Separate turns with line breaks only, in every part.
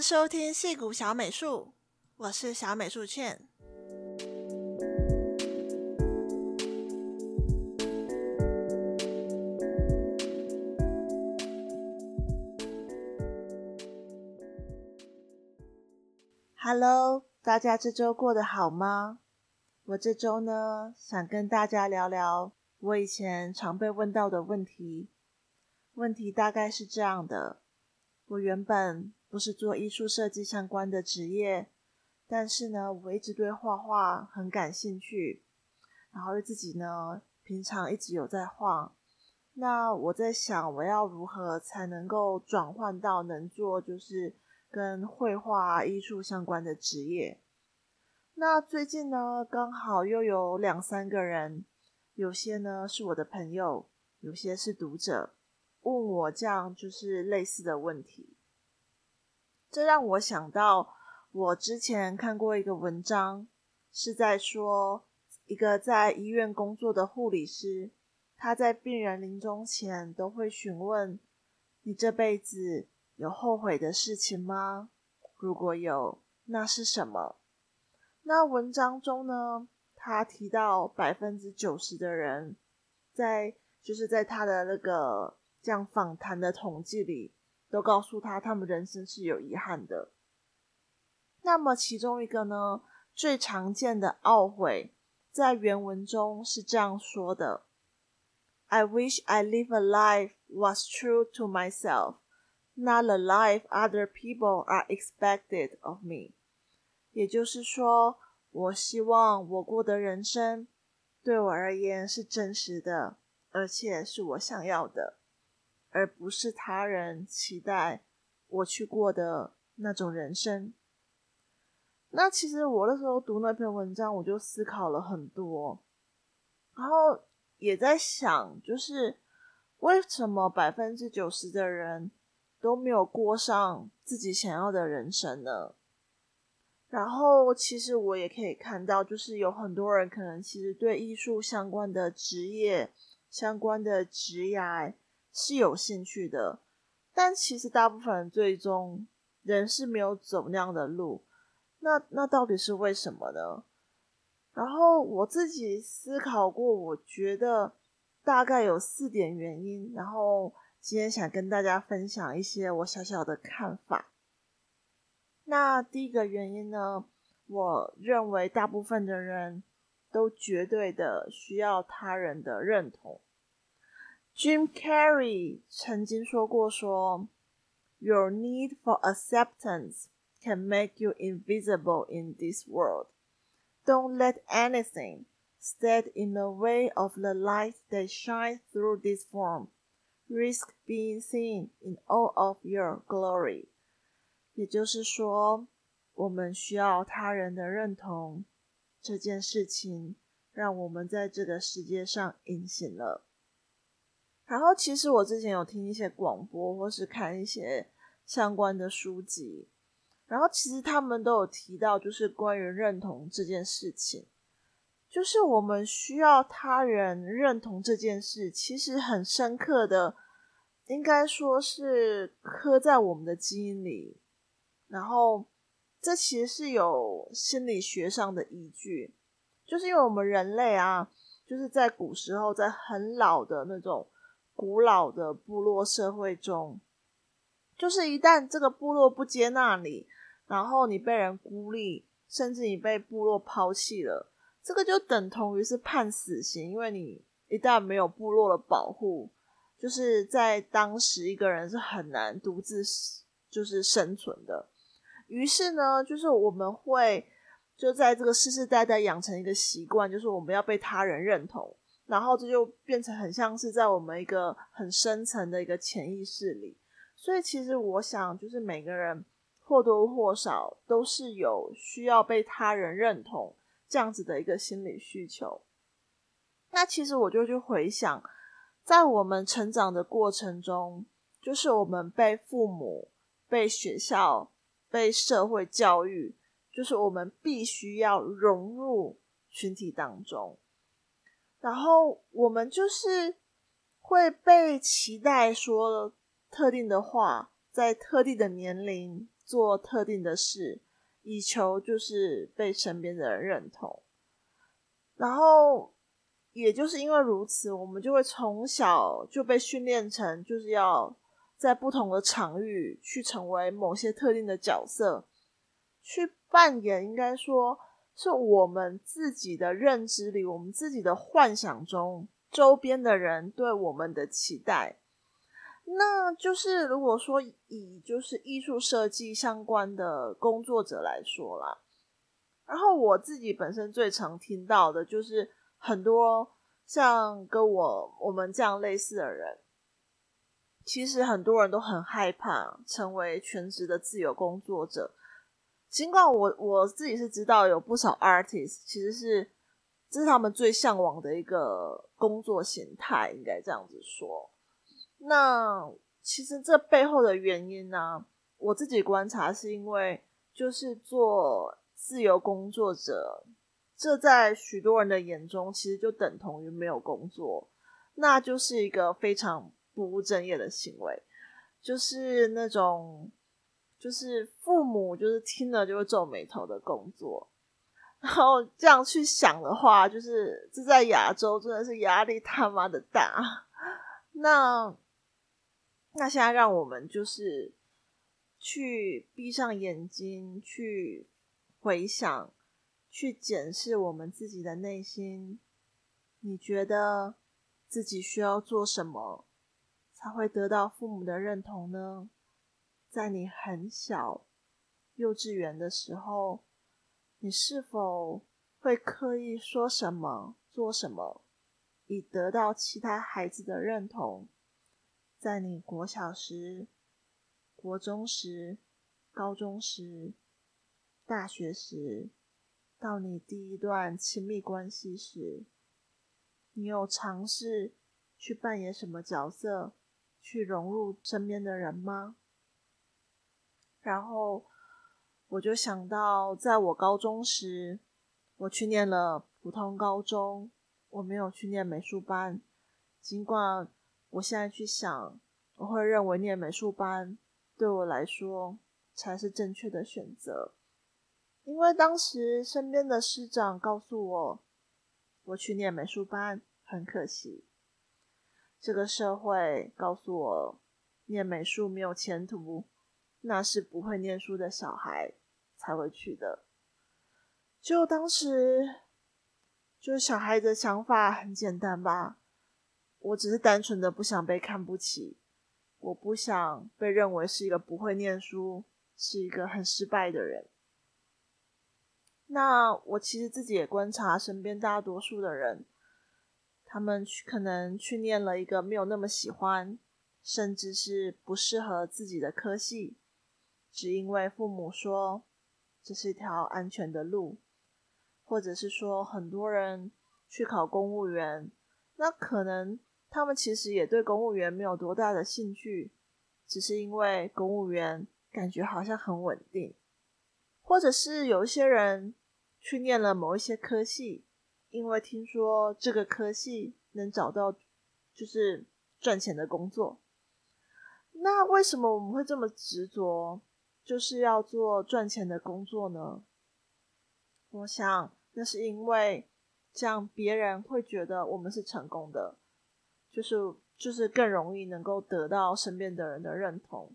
收听戏谷小美术，我是小美术茜。Hello，大家这周过得好吗？我这周呢，想跟大家聊聊我以前常被问到的问题。问题大概是这样的：我原本不是做艺术设计相关的职业，但是呢，我一直对画画很感兴趣，然后自己呢，平常一直有在画。那我在想，我要如何才能够转换到能做就是跟绘画艺术相关的职业？那最近呢，刚好又有两三个人，有些呢是我的朋友，有些是读者。问我这样就是类似的问题，这让我想到我之前看过一个文章，是在说一个在医院工作的护理师，他在病人临终前都会询问：“你这辈子有后悔的事情吗？如果有，那是什么？”那文章中呢，他提到百分之九十的人在就是在他的那个。这样访谈的统计里，都告诉他他们人生是有遗憾的。那么其中一个呢，最常见的懊悔，在原文中是这样说的：“I wish I live a life was true to myself, not a life other people are expected of me。”也就是说，我希望我过的人生对我而言是真实的，而且是我想要的。而不是他人期待我去过的那种人生。那其实我那时候读那篇文章，我就思考了很多，然后也在想，就是为什么百分之九十的人都没有过上自己想要的人生呢？然后其实我也可以看到，就是有很多人可能其实对艺术相关的职业、相关的职业。是有兴趣的，但其实大部分人最终人是没有走那样的路。那那到底是为什么呢？然后我自己思考过，我觉得大概有四点原因。然后今天想跟大家分享一些我小小的看法。那第一个原因呢，我认为大部分的人都绝对的需要他人的认同。Jim Carrey 曾经说过说：“Your need for acceptance can make you invisible in this world. Don't let anything stand in the way of the light that shines through this form. Risk being seen in all of your glory.” 也就是说，我们需要他人的认同，这件事情让我们在这个世界上隐形了。 然后，其实我之前有听一些广播，或是看一些相关的书籍，然后其实他们都有提到，就是关于认同这件事情，就是我们需要他人认同这件事，其实很深刻的，应该说是刻在我们的基因里。然后，这其实是有心理学上的依据，就是因为我们人类啊，就是在古时候，在很老的那种。古老的部落社会中，就是一旦这个部落不接纳你，然后你被人孤立，甚至你被部落抛弃了，这个就等同于是判死刑，因为你一旦没有部落的保护，就是在当时一个人是很难独自就是生存的。于是呢，就是我们会就在这个世世代代养成一个习惯，就是我们要被他人认同。然后这就变成很像是在我们一个很深层的一个潜意识里，所以其实我想，就是每个人或多或少都是有需要被他人认同这样子的一个心理需求。那其实我就去回想，在我们成长的过程中，就是我们被父母、被学校、被社会教育，就是我们必须要融入群体当中。然后我们就是会被期待说特定的话，在特定的年龄做特定的事，以求就是被身边的人认同。然后，也就是因为如此，我们就会从小就被训练成，就是要在不同的场域去成为某些特定的角色，去扮演，应该说是我们自己的认知里，我们自己的幻想中，周边的人对我们的期待。那就是如果说以就是艺术设计相关的工作者来说啦。然后我自己本身最常听到的就是很多像跟我我们这样类似的人，其实很多人都很害怕成为全职的自由工作者。尽管我我自己是知道有不少 artist 其实是这是他们最向往的一个工作形态，应该这样子说。那其实这背后的原因呢，我自己观察是因为就是做。自由工作者，这在许多人的眼中，其实就等同于没有工作，那就是一个非常不务正业的行为，就是那种，就是父母就是听了就会皱眉头的工作。然后这样去想的话，就是这在亚洲真的是压力他妈的大。那那现在让我们就是去闭上眼睛去。回想，去检视我们自己的内心，你觉得自己需要做什么才会得到父母的认同呢？在你很小、幼稚园的时候，你是否会刻意说什么、做什么，以得到其他孩子的认同？在你国小时、国中时、高中时。大学时，到你第一段亲密关系时，你有尝试去扮演什么角色，去融入身边的人吗？然后我就想到，在我高中时，我去念了普通高中，我没有去念美术班。尽管我现在去想，我会认为念美术班对我来说才是正确的选择。因为当时身边的师长告诉我，我去念美术班很可惜。这个社会告诉我，念美术没有前途，那是不会念书的小孩才会去的。就当时，就小孩的想法很简单吧，我只是单纯的不想被看不起，我不想被认为是一个不会念书，是一个很失败的人。那我其实自己也观察身边大多数的人，他们去可能去念了一个没有那么喜欢，甚至是不适合自己的科系，只因为父母说这是一条安全的路，或者是说很多人去考公务员，那可能他们其实也对公务员没有多大的兴趣，只是因为公务员感觉好像很稳定。或者是有一些人去念了某一些科系，因为听说这个科系能找到就是赚钱的工作。那为什么我们会这么执着，就是要做赚钱的工作呢？我想那是因为这样别人会觉得我们是成功的，就是就是更容易能够得到身边的人的认同。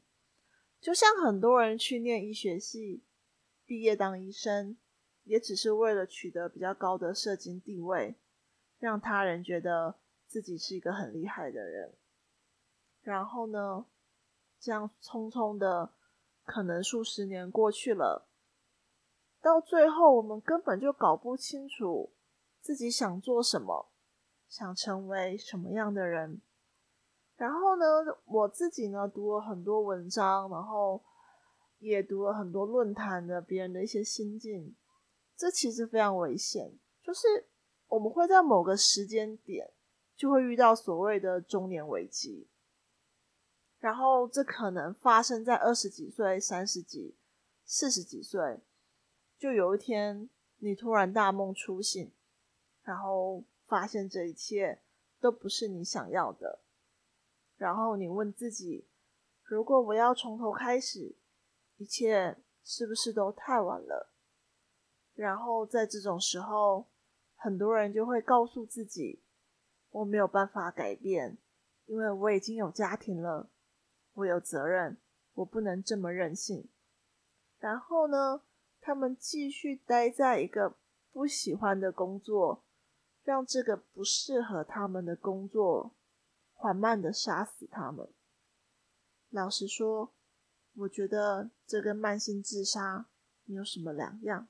就像很多人去念医学系。毕业当医生，也只是为了取得比较高的社经地位，让他人觉得自己是一个很厉害的人。然后呢，这样匆匆的，可能数十年过去了，到最后我们根本就搞不清楚自己想做什么，想成为什么样的人。然后呢，我自己呢，读了很多文章，然后。也读了很多论坛的别人的一些心境，这其实非常危险。就是我们会在某个时间点就会遇到所谓的中年危机，然后这可能发生在二十几岁、三十几、四十几岁，就有一天你突然大梦初醒，然后发现这一切都不是你想要的，然后你问自己：如果我要从头开始？一切是不是都太晚了？然后在这种时候，很多人就会告诉自己：“我没有办法改变，因为我已经有家庭了，我有责任，我不能这么任性。”然后呢，他们继续待在一个不喜欢的工作，让这个不适合他们的工作缓慢的杀死他们。老实说，我觉得这跟慢性自杀没有什么两样。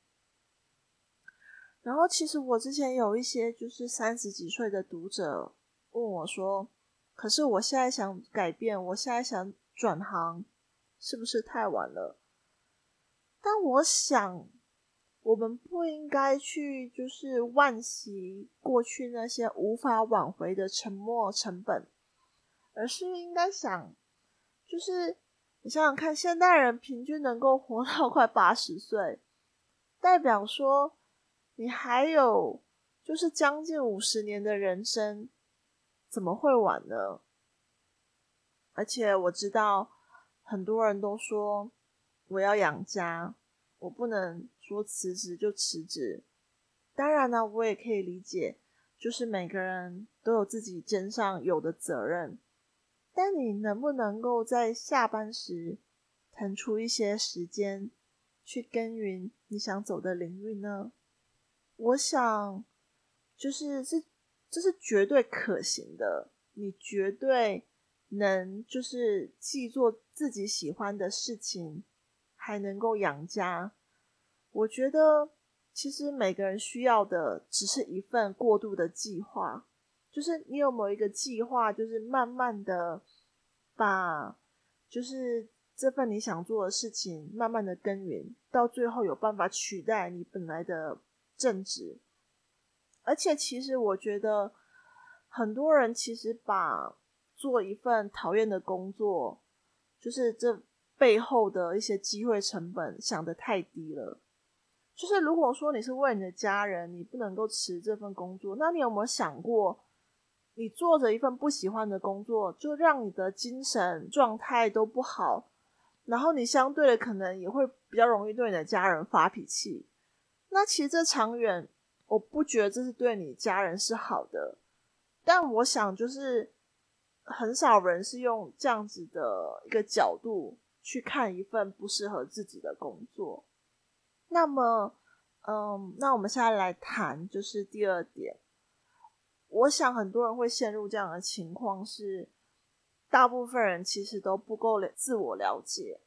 然后，其实我之前有一些就是三十几岁的读者问我说：“可是我现在想改变，我现在想转行，是不是太晚了？”但我想，我们不应该去就是惋惜过去那些无法挽回的沉没成本，而是应该想，就是你想想看，现代人平均能够活到快八十岁，代表说。你还有就是将近五十年的人生，怎么会晚呢？而且我知道很多人都说我要养家，我不能说辞职就辞职。当然呢，我也可以理解，就是每个人都有自己肩上有的责任。但你能不能够在下班时腾出一些时间去耕耘你想走的领域呢？我想，就是这这是绝对可行的。你绝对能就是既做自己喜欢的事情，还能够养家。我觉得，其实每个人需要的只是一份过渡的计划。就是你有某一个计划，就是慢慢的把，就是这份你想做的事情，慢慢的耕耘，到最后有办法取代你本来的。正直，而且其实我觉得很多人其实把做一份讨厌的工作，就是这背后的一些机会成本想得太低了。就是如果说你是为你的家人，你不能够辞这份工作，那你有没有想过，你做着一份不喜欢的工作，就让你的精神状态都不好，然后你相对的可能也会比较容易对你的家人发脾气。那其实这长远，我不觉得这是对你家人是好的，但我想就是很少人是用这样子的一个角度去看一份不适合自己的工作。那么，嗯，那我们现在来谈就是第二点，我想很多人会陷入这样的情况是，大部分人其实都不够了自我了解。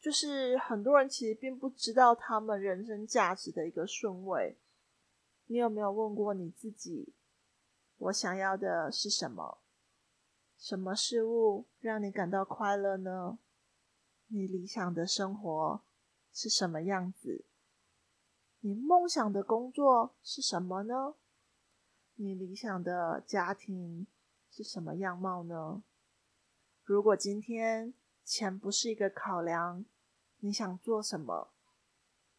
就是很多人其实并不知道他们人生价值的一个顺位。你有没有问过你自己？我想要的是什么？什么事物让你感到快乐呢？你理想的生活是什么样子？你梦想的工作是什么呢？你理想的家庭是什么样貌呢？如果今天，钱不是一个考量，你想做什么？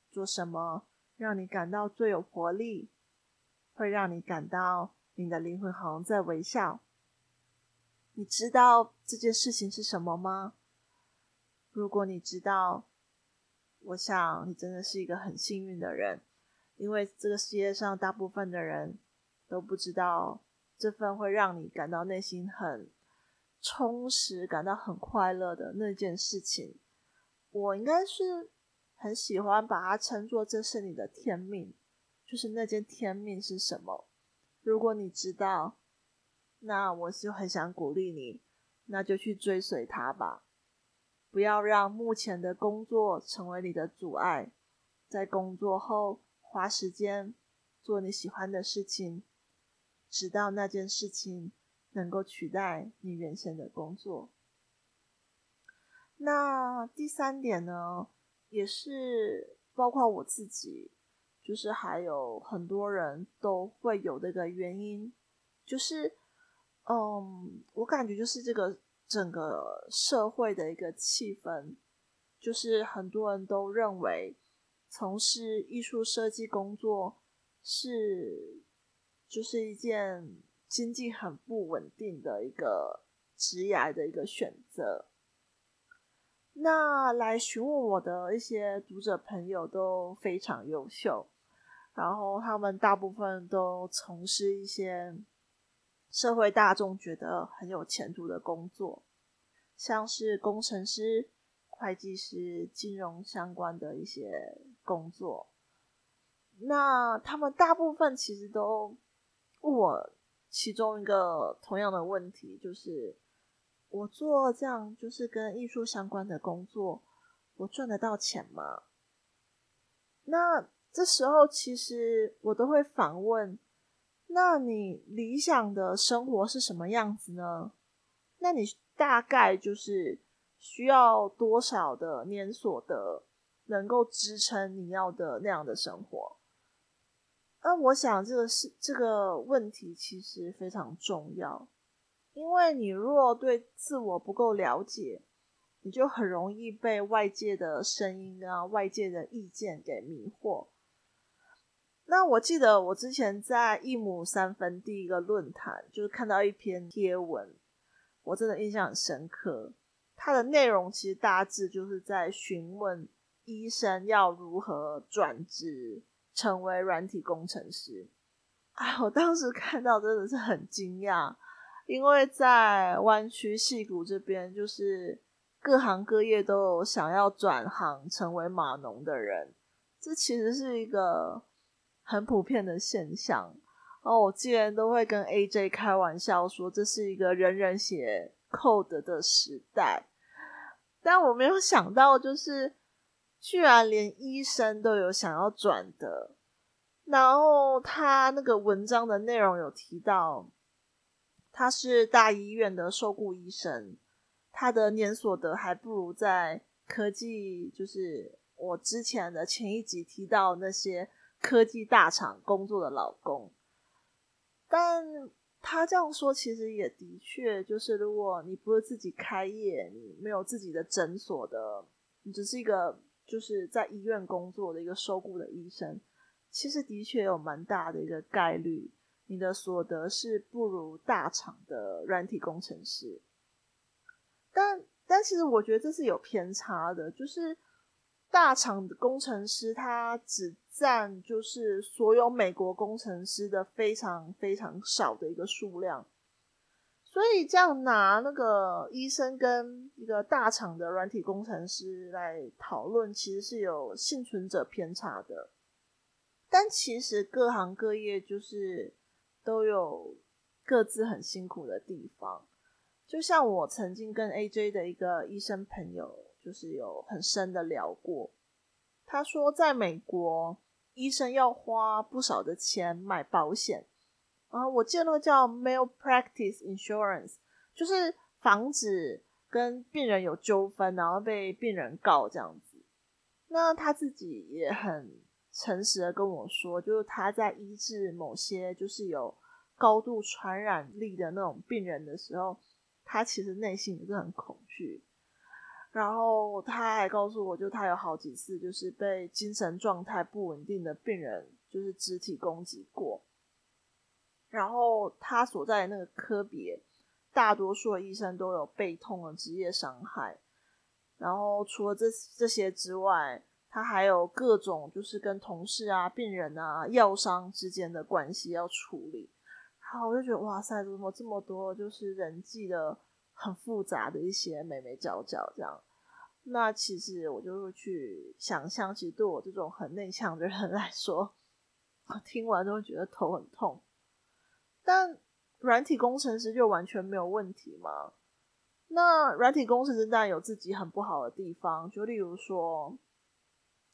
做什么让你感到最有活力？会让你感到你的灵魂好像在微笑？你知道这件事情是什么吗？如果你知道，我想你真的是一个很幸运的人，因为这个世界上大部分的人都不知道这份会让你感到内心很。充实，感到很快乐的那件事情，我应该是很喜欢把它称作这是你的天命，就是那件天命是什么？如果你知道，那我就很想鼓励你，那就去追随它吧，不要让目前的工作成为你的阻碍，在工作后花时间做你喜欢的事情，直到那件事情。能够取代你原先的工作。那第三点呢，也是包括我自己，就是还有很多人都会有这个原因，就是，嗯，我感觉就是这个整个社会的一个气氛，就是很多人都认为从事艺术设计工作是，就是一件。经济很不稳定的一个职业的一个选择，那来询问我的一些读者朋友都非常优秀，然后他们大部分都从事一些社会大众觉得很有前途的工作，像是工程师、会计师、金融相关的一些工作。那他们大部分其实都问我其中一个同样的问题，就是。我做这样就是跟艺术相关的工作，我赚得到钱吗？那这时候其实我都会反问：那你理想的生活是什么样子呢？那你大概就是需要多少的年所得，能够支撑你要的那样的生活？那我想这个是这个问题其实非常重要。因为你若对自我不够了解，你就很容易被外界的声音啊、外界的意见给迷惑。那我记得我之前在一亩三分地一个论坛，就是看到一篇贴文，我真的印象很深刻。它的内容其实大致就是在询问医生要如何转职成为软体工程师。哎，我当时看到真的是很惊讶。因为在湾区矽谷这边，就是各行各业都有想要转行成为码农的人，这其实是一个很普遍的现象。然后我既然都会跟 AJ 开玩笑说，这是一个人人写 code 的时代，但我没有想到，就是居然连医生都有想要转的。然后他那个文章的内容有提到。他是大医院的受雇医生，他的年所得还不如在科技，就是我之前的前一集提到那些科技大厂工作的老公。但他这样说，其实也的确就是，如果你不是自己开业，你没有自己的诊所的，你只是一个就是在医院工作的一个受雇的医生，其实的确有蛮大的一个概率。你的所得是不如大厂的软体工程师，但但其实我觉得这是有偏差的，就是大厂的工程师他只占就是所有美国工程师的非常非常少的一个数量，所以这样拿那个医生跟一个大厂的软体工程师来讨论，其实是有幸存者偏差的，但其实各行各业就是。都有各自很辛苦的地方，就像我曾经跟 AJ 的一个医生朋友，就是有很深的聊过。他说，在美国，医生要花不少的钱买保险啊。我记得那个叫 malpractice insurance，就是防止跟病人有纠纷，然后被病人告这样子。那他自己也很。诚实的跟我说，就是他在医治某些就是有高度传染力的那种病人的时候，他其实内心也是很恐惧。然后他还告诉我，就他有好几次就是被精神状态不稳定的病人就是肢体攻击过。然后他所在的那个科别，大多数的医生都有背痛的职业伤害。然后除了这这些之外，他还有各种就是跟同事啊、病人啊、药商之间的关系要处理，好，我就觉得哇塞，怎么这么多就是人际的很复杂的一些眉眉角角这样。那其实我就会去想象，其实对我这种很内向的人来说，听完都会觉得头很痛。但软体工程师就完全没有问题吗？那软体工程师当然有自己很不好的地方，就例如说。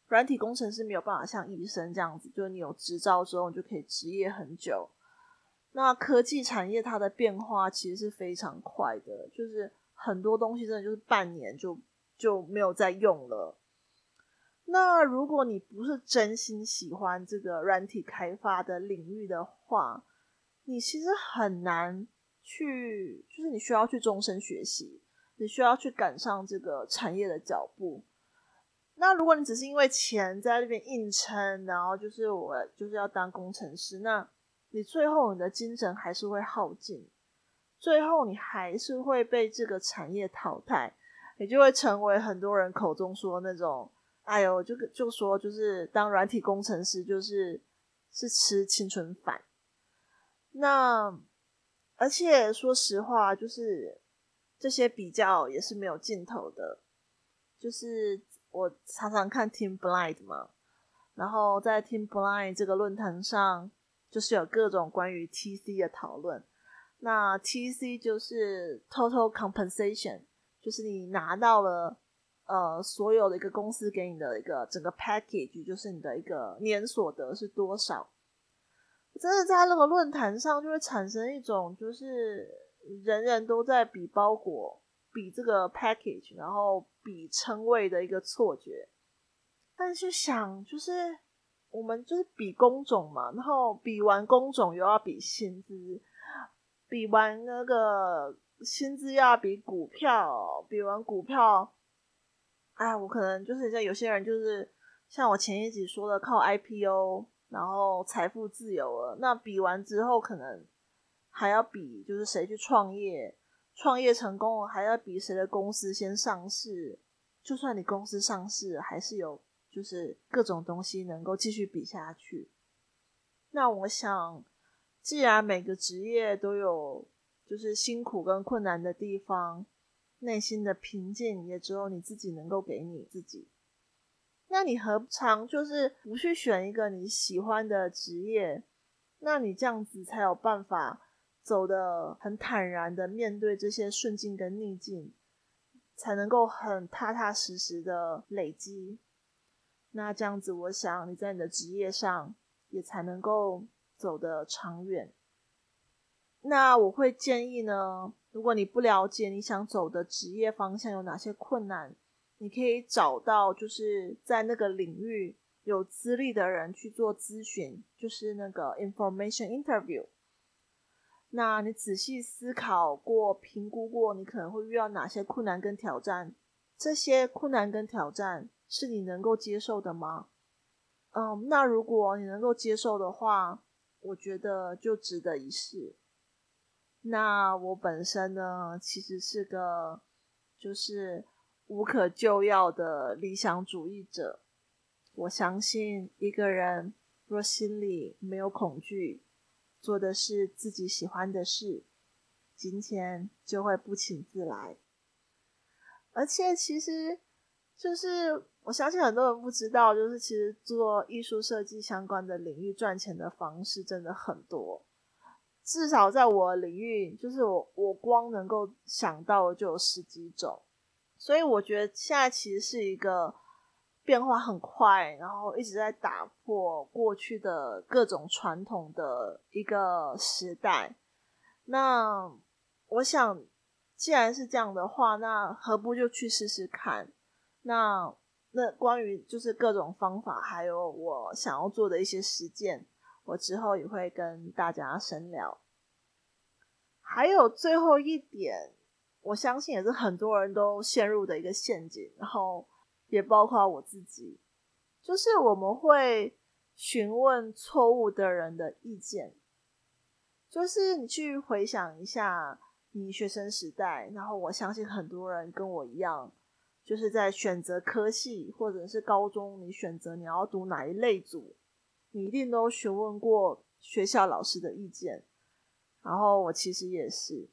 软体工程师没有办法像医生这样子，就是你有执照之后，你就可以执业很久。那科技产业它的变化其实是非常快的，就是很多东西真的就是半年就就没有再用了。那如果你不是真心喜欢这个软体开发的领域的话，你其实很难去，就是你需要去终身学习，你需要去赶上这个产业的脚步。那如果你只是因为钱在那边硬撑，然后就是我就是要当工程师，那你最后你的精神还是会耗尽，最后你还是会被这个产业淘汰，你就会成为很多人口中说那种，哎呦，就就说就是当软体工程师就是是吃青春饭。那而且说实话，就是这些比较也是没有尽头的。就是我常常看 Team Blind 嘛，然后在 Team Blind 这个论坛上，就是有各种关于 TC 的讨论。那 TC 就是 Total Compensation，就是你拿到了呃所有的一个公司给你的一个整个 package，就是你的一个年所得是多少。真的在那个论坛上就会产生一种就是人人都在比包裹。比这个 package，然后比称谓的一个错觉，但是想就是我们就是比工种嘛，然后比完工种又要比薪资，比完那个薪资又要比股票，比完股票，哎，我可能就是像有些人就是像我前一集说的，靠 IPO 然后财富自由了，那比完之后可能还要比就是谁去创业。创业成功了，还要比谁的公司先上市。就算你公司上市，还是有就是各种东西能够继续比下去。那我想，既然每个职业都有就是辛苦跟困难的地方，内心的平静也只有你自己能够给你自己。那你何尝就是不去选一个你喜欢的职业？那你这样子才有办法。走得很坦然的面对这些顺境跟逆境，才能够很踏踏实实的累积。那这样子，我想你在你的职业上也才能够走得长远。那我会建议呢，如果你不了解你想走的职业方向有哪些困难，你可以找到就是在那个领域有资历的人去做咨询，就是那个 information interview。那你仔细思考过、评估过，你可能会遇到哪些困难跟挑战？这些困难跟挑战是你能够接受的吗？嗯，那如果你能够接受的话，我觉得就值得一试。那我本身呢，其实是个就是无可救药的理想主义者。我相信一个人若心里没有恐惧。做的是自己喜欢的事，金钱就会不请自来。而且，其实就是我相信很多人不知道，就是其实做艺术设计相关的领域赚钱的方式真的很多。至少在我领域，就是我我光能够想到的就有十几种。所以我觉得现在其实是一个。变化很快，然后一直在打破过去的各种传统的一个时代。那我想，既然是这样的话，那何不就去试试看？那那关于就是各种方法，还有我想要做的一些实践，我之后也会跟大家深聊。还有最后一点，我相信也是很多人都陷入的一个陷阱，然后。也包括我自己，就是我们会询问错误的人的意见。就是你去回想一下你学生时代，然后我相信很多人跟我一样，就是在选择科系或者是高中，你选择你要读哪一类组，你一定都询问过学校老师的意见。然后我其实也是，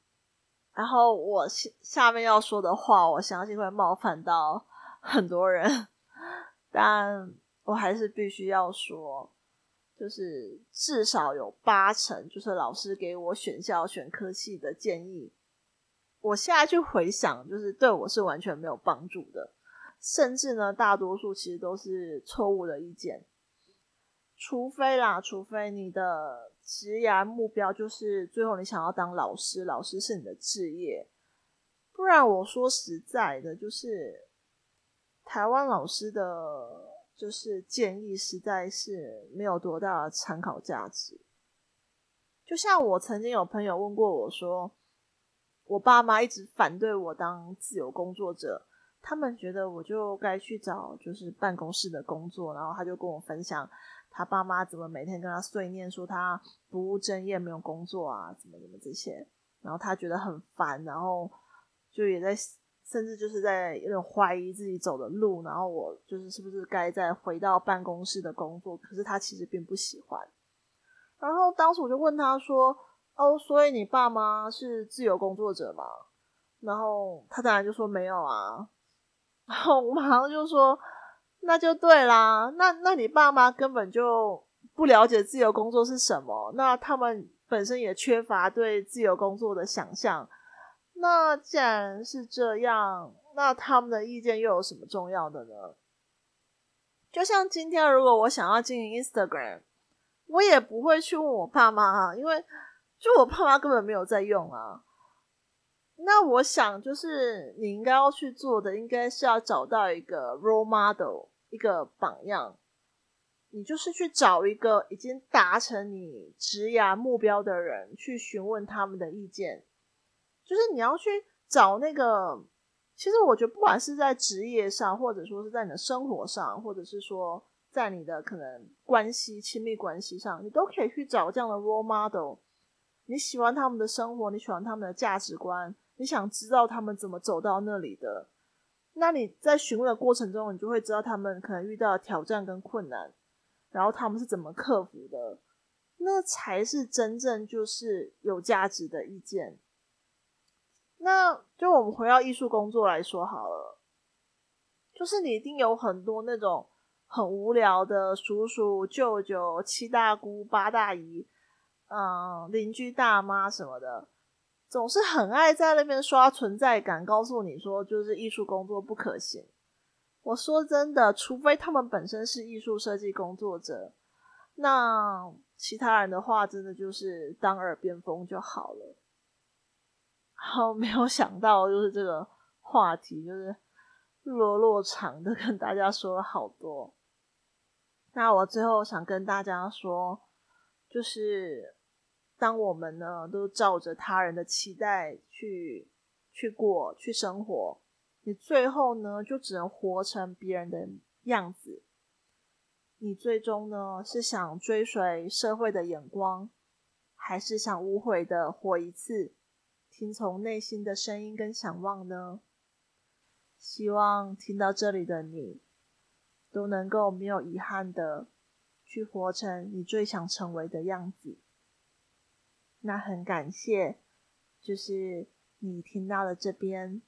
然后我下下面要说的话，我相信会冒犯到。很多人，但我还是必须要说，就是至少有八成，就是老师给我选校选科系的建议，我现在去回想，就是对我是完全没有帮助的，甚至呢，大多数其实都是错误的意见，除非啦，除非你的职业目标就是最后你想要当老师，老师是你的职业，不然我说实在的，就是。台湾老师的就是建议，实在是没有多大的参考价值。就像我曾经有朋友问过我说，我爸妈一直反对我当自由工作者，他们觉得我就该去找就是办公室的工作。然后他就跟我分享，他爸妈怎么每天跟他碎念说他不务正业、没有工作啊，怎么怎么这些。然后他觉得很烦，然后就也在。甚至就是在有点怀疑自己走的路，然后我就是是不是该再回到办公室的工作？可是他其实并不喜欢。然后当时我就问他说：“哦，所以你爸妈是自由工作者吗？”然后他当然就说：“没有啊。”然后我马上就说：“那就对啦，那那你爸妈根本就不了解自由工作是什么，那他们本身也缺乏对自由工作的想象。那既然是这样，那他们的意见又有什么重要的呢？就像今天，如果我想要经营 Instagram。”我也不会去问我爸妈啊，因为就我爸妈根本没有在用啊。那我想，就是你应该要去做的，应该是要找到一个 role model，一个榜样。你就是去找一个已经达成你职涯目标的人，去询问他们的意见。就是你要去找那个，其实我觉得，不管是在职业上，或者说是在你的生活上，或者是说。在你的可能关系、亲密关系上，你都可以去找这样的 role model。你喜欢他们的生活，你喜欢他们的价值观，你想知道他们怎么走到那里的。那你在询问的过程中，你就会知道他们可能遇到挑战跟困难，然后他们是怎么克服的。那才是真正就是有价值的意见。那就我们回到艺术工作来说好了，就是你一定有很多那种。很无聊的叔叔、舅舅、七大姑八大姨，嗯，邻居大妈什么的，总是很爱在那边刷存在感，告诉你说就是艺术工作不可行。我说真的，除非他们本身是艺术设计工作者，那其他人的话，真的就是当耳边风就好了。好，没有想到就是这个话题，就是落落长的跟大家说了好多。那我最后想跟大家说，就是当我们呢都照着他人的期待去去过去生活，你最后呢就只能活成别人的样子。你最终呢是想追随社会的眼光，还是想无悔的活一次，听从内心的声音跟想望呢？希望听到这里的你。都能够没有遗憾的去活成你最想成为的样子。那很感谢，就是你听到了这边。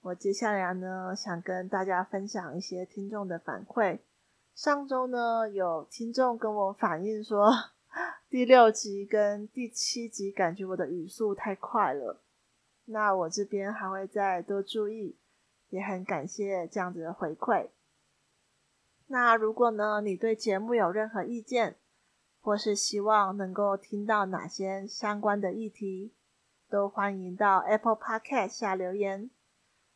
我接下来呢，想跟大家分享一些听众的反馈。上周呢，有听众跟我反映说，第六集跟第七集感觉我的语速太快了。那我这边还会再多注意，也很感谢这样子的回馈。那如果呢，你对节目有任何意见，或是希望能够听到哪些相关的议题，都欢迎到 Apple Podcast 下留言，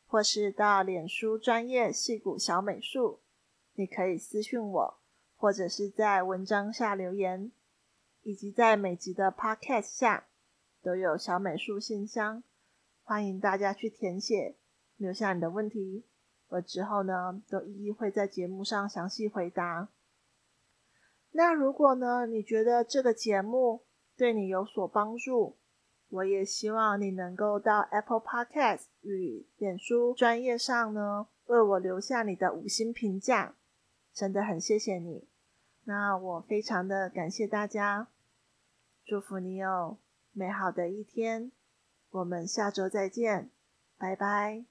或是到脸书专业戏骨小美术，你可以私讯我，或者是在文章下留言，以及在每集的 Podcast 下都有小美术信箱，欢迎大家去填写，留下你的问题。我之后呢，都一一会在节目上详细回答。那如果呢，你觉得这个节目对你有所帮助，我也希望你能够到 Apple Podcast 与脸书专业上呢，为我留下你的五星评价，真的很谢谢你。那我非常的感谢大家，祝福你有美好的一天。我们下周再见，拜拜。